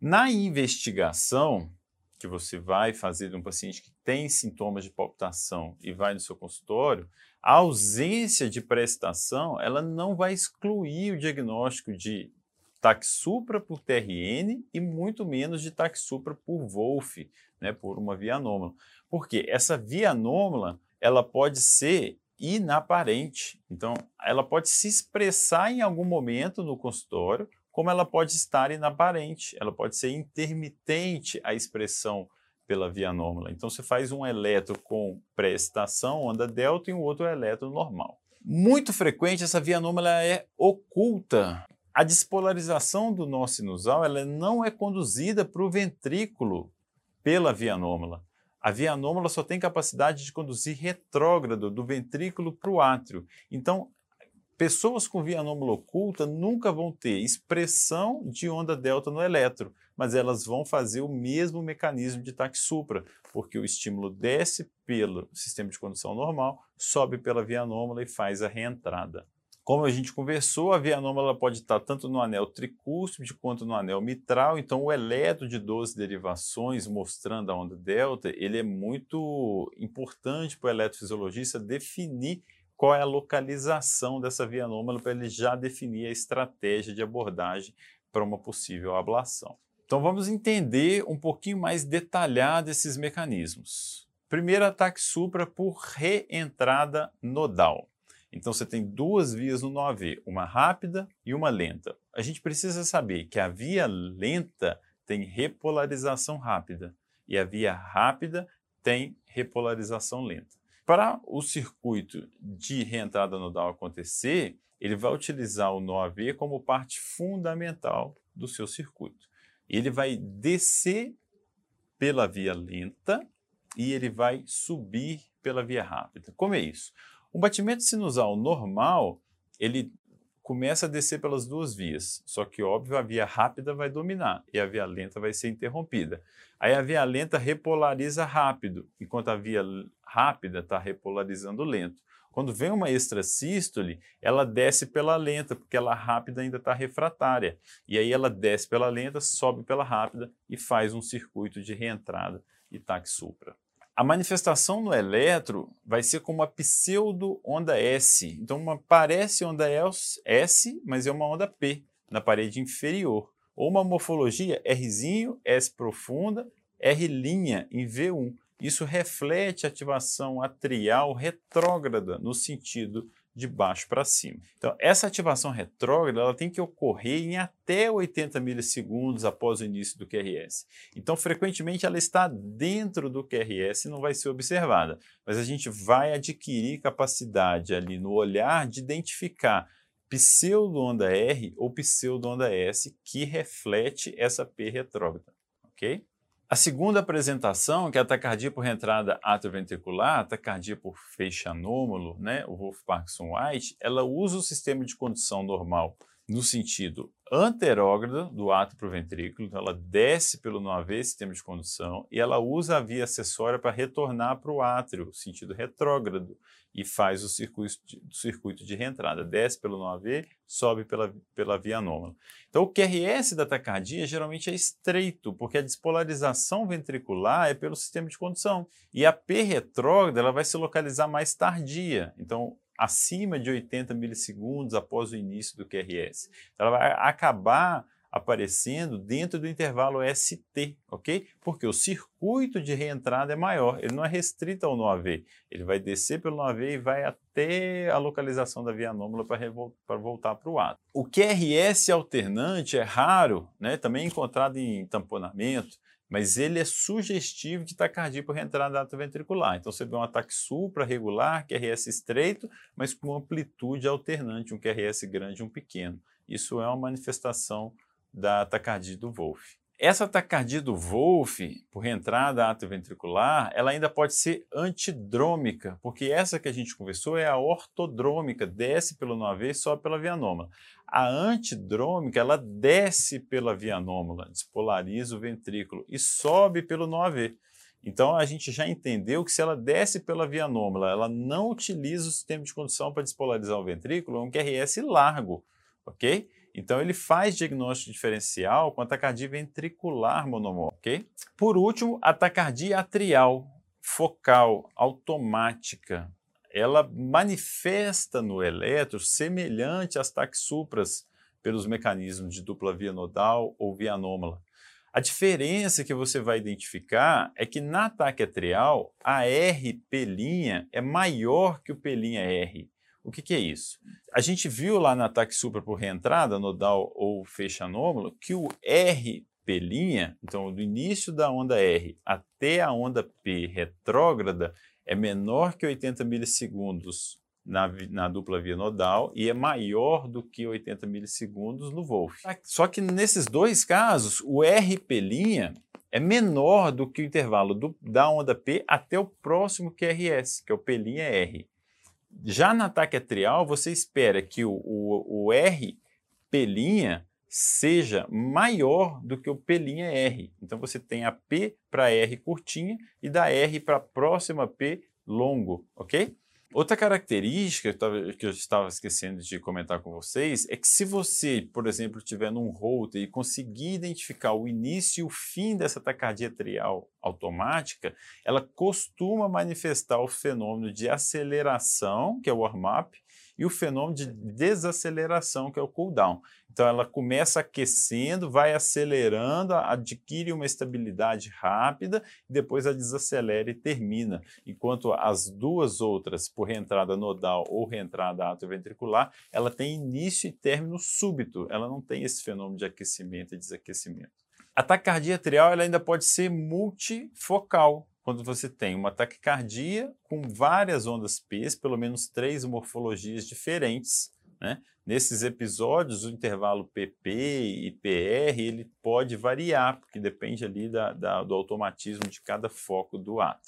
Na investigação que você vai fazer de um paciente que tem sintomas de palpitação e vai no seu consultório, a ausência de prestação ela não vai excluir o diagnóstico de taxupra por TRN e muito menos de taxupra por Wolff, né, por uma via anômala. Porque essa via anômala ela pode ser inaparente. Então, ela pode se expressar em algum momento no consultório, como ela pode estar inaparente, ela pode ser intermitente a expressão pela via anômala. Então, você faz um eletro com pré-excitação, onda delta, e um outro eletro normal. Muito frequente, essa via anômala é oculta. A despolarização do nó sinusal ela não é conduzida para o ventrículo pela via anômala. A via anômala só tem capacidade de conduzir retrógrado do ventrículo para o átrio. Então, pessoas com via anômala oculta nunca vão ter expressão de onda delta no eletro, mas elas vão fazer o mesmo mecanismo de taque supra, porque o estímulo desce pelo sistema de condução normal, sobe pela via anômala e faz a reentrada. Como a gente conversou, a via anômala pode estar tanto no anel tricúspide quanto no anel mitral, então o eletro de 12 derivações mostrando a onda delta, ele é muito importante para o eletrofisiologista definir qual é a localização dessa via anômala para ele já definir a estratégia de abordagem para uma possível ablação. Então vamos entender um pouquinho mais detalhado esses mecanismos. Primeiro ataque supra por reentrada nodal. Então você tem duas vias no NOAV, uma rápida e uma lenta. A gente precisa saber que a via lenta tem repolarização rápida e a via rápida tem repolarização lenta. Para o circuito de reentrada nodal acontecer, ele vai utilizar o NOAV como parte fundamental do seu circuito. Ele vai descer pela via lenta e ele vai subir pela via rápida. Como é isso? O batimento sinusal normal, ele começa a descer pelas duas vias, só que, óbvio, a via rápida vai dominar e a via lenta vai ser interrompida. Aí a via lenta repolariza rápido, enquanto a via rápida está repolarizando lento. Quando vem uma extrasístole, ela desce pela lenta, porque ela rápida ainda está refratária. E aí ela desce pela lenta, sobe pela rápida e faz um circuito de reentrada e taque supra. A manifestação no eletro vai ser como uma pseudo-onda S. Então, uma, parece onda S, mas é uma onda P na parede inferior. Ou uma morfologia R', S profunda, R' em V1. Isso reflete a ativação atrial retrógrada no sentido de baixo para cima. Então, essa ativação retrógrada ela tem que ocorrer em até 80 milissegundos após o início do QRS. Então, frequentemente ela está dentro do QRS e não vai ser observada, mas a gente vai adquirir capacidade ali no olhar de identificar pseudo-onda R ou pseudo-onda S que reflete essa P retrógrada, ok? A segunda apresentação, que é a taquicardia por reentrada atrioventricular, a taquicardia por feixe anômalo, né, o Wolf Parkinson White, ela usa o sistema de condução normal no sentido anterógrado do ato para o ventrículo, então ela desce pelo não haver sistema de condução e ela usa a via acessória para retornar para o átrio, sentido retrógrado, e faz o circuito de, circuito de reentrada, desce pelo não haver, sobe pela, pela via anômala. Então o QRS da taquicardia geralmente é estreito, porque a despolarização ventricular é pelo sistema de condução, e a P retrógrada ela vai se localizar mais tardia, então acima de 80 milissegundos após o início do QRS. Então, ela vai acabar aparecendo dentro do intervalo ST, ok? Porque o circuito de reentrada é maior, ele não é restrito ao NOAV, ele vai descer pelo NOAV e vai até a localização da via anômala para voltar para o ato. O QRS alternante é raro, né? também encontrado em tamponamento, mas ele é sugestivo de taquicardia por reentrada atrioventricular. Então você vê um ataque supra regular, QRS estreito, mas com amplitude alternante, um QRS grande e um pequeno. Isso é uma manifestação da taquicardia do Wolff. Essa taquicardia do Wolff, por reentrada atrioventricular, ela ainda pode ser antidrômica, porque essa que a gente conversou é a ortodrômica, desce pelo não e sobe pela via anômala. A antidrômica, ela desce pela via anômala, despolariza o ventrículo e sobe pelo não AV. Então a gente já entendeu que se ela desce pela via anômala, ela não utiliza o sistema de condução para despolarizar o ventrículo, é um QRS largo, ok? Então, ele faz diagnóstico diferencial com a taquicardia ventricular monomórfica. Por último, a taquicardia atrial, focal, automática. Ela manifesta no eletro semelhante às taxupras pelos mecanismos de dupla via nodal ou via anômala. A diferença que você vai identificar é que na ataque atrial, a R P' é maior que o P' R. O que, que, é isso? A gente viu lá no ataque supra por reentrada, nodal ou fecha anômalo, que o R P', então do início da onda R até a onda P retrógrada, é menor que 80 milissegundos na, na, dupla via nodal e é maior do que 80 milissegundos no Wolf. Só que nesses dois casos, o RP' é menor do que o intervalo do, da onda P até o próximo QRS, que é o P''R. Já no ataque atrial, você espera que o, o, o R P' seja maior do que o P''R. Então você tem a P para R curtinha e da R para a próxima P longo, ok? Outra característica que eu estava esquecendo de comentar com vocês é que se você, por exemplo, estiver num holter e conseguir identificar o início e o fim dessa taquicardia atrial automática, ela costuma manifestar o fenômeno de aceleração, que é o warm-up, e o fenômeno de desaceleração, que é o cool down. Então ela começa aquecendo, vai acelerando, adquire uma estabilidade rápida, e depois a desacelera e termina. Enquanto as duas outras, por reentrada nodal ou reentrada atrioventricular, ela tem início e término súbito, ela não tem esse fenômeno de aquecimento e desaquecimento. A taquicardia atrial ela ainda pode ser multifocal, quando você tem uma taquicardia com várias ondas P, pelo menos três morfologias diferentes. Né? Nesses episódios, o intervalo PP e PR ele pode variar, porque depende ali da, da, do automatismo de cada foco do átrio.